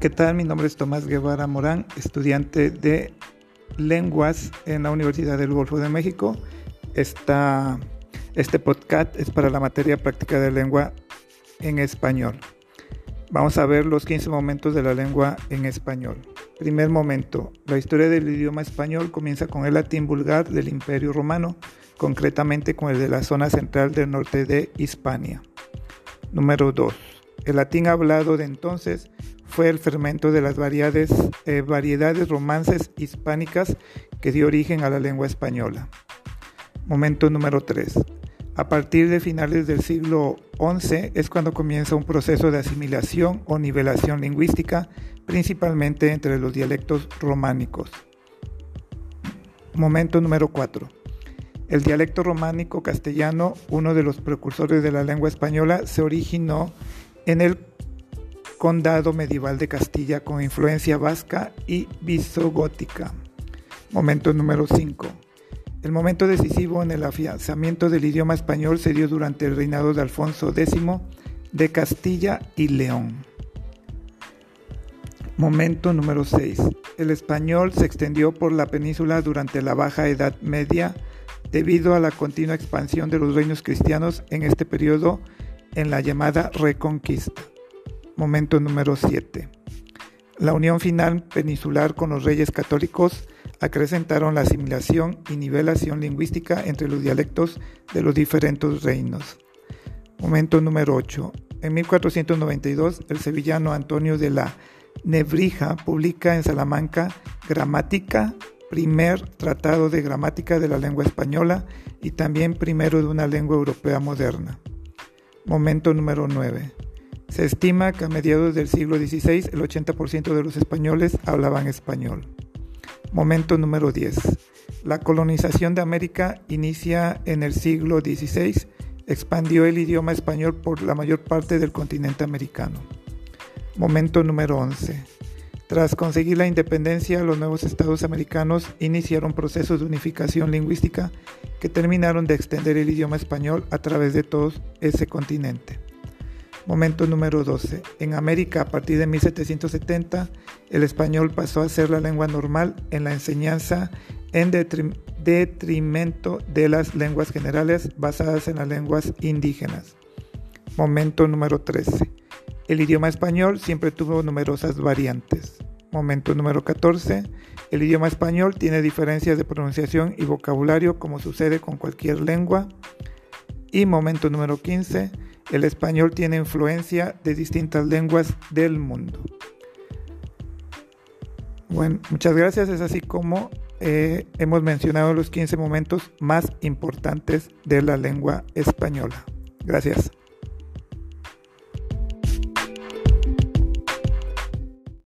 ¿Qué tal? Mi nombre es Tomás Guevara Morán, estudiante de lenguas en la Universidad del Golfo de México. Esta, este podcast es para la materia práctica de lengua en español. Vamos a ver los 15 momentos de la lengua en español. Primer momento, la historia del idioma español comienza con el latín vulgar del Imperio Romano, concretamente con el de la zona central del norte de Hispania. Número 2. El latín hablado de entonces fue el fermento de las variedades, eh, variedades romances hispánicas que dio origen a la lengua española. Momento número 3. A partir de finales del siglo XI es cuando comienza un proceso de asimilación o nivelación lingüística, principalmente entre los dialectos románicos. Momento número 4. El dialecto románico castellano, uno de los precursores de la lengua española, se originó en el condado medieval de Castilla con influencia vasca y visogótica. Momento número 5. El momento decisivo en el afianzamiento del idioma español se dio durante el reinado de Alfonso X de Castilla y León. Momento número 6. El español se extendió por la península durante la Baja Edad Media debido a la continua expansión de los reinos cristianos en este periodo en la llamada Reconquista. Momento número 7. La unión final peninsular con los reyes católicos acrecentaron la asimilación y nivelación lingüística entre los dialectos de los diferentes reinos. Momento número 8. En 1492, el sevillano Antonio de la Nebrija publica en Salamanca Gramática, primer tratado de gramática de la lengua española y también primero de una lengua europea moderna. Momento número 9. Se estima que a mediados del siglo XVI el 80% de los españoles hablaban español. Momento número 10. La colonización de América inicia en el siglo XVI, expandió el idioma español por la mayor parte del continente americano. Momento número 11. Tras conseguir la independencia, los nuevos estados americanos iniciaron procesos de unificación lingüística que terminaron de extender el idioma español a través de todo ese continente. Momento número 12. En América, a partir de 1770, el español pasó a ser la lengua normal en la enseñanza en detrimento de las lenguas generales basadas en las lenguas indígenas. Momento número 13. El idioma español siempre tuvo numerosas variantes. Momento número 14. El idioma español tiene diferencias de pronunciación y vocabulario como sucede con cualquier lengua. Y momento número 15. El español tiene influencia de distintas lenguas del mundo. Bueno, muchas gracias. Es así como eh, hemos mencionado los 15 momentos más importantes de la lengua española. Gracias.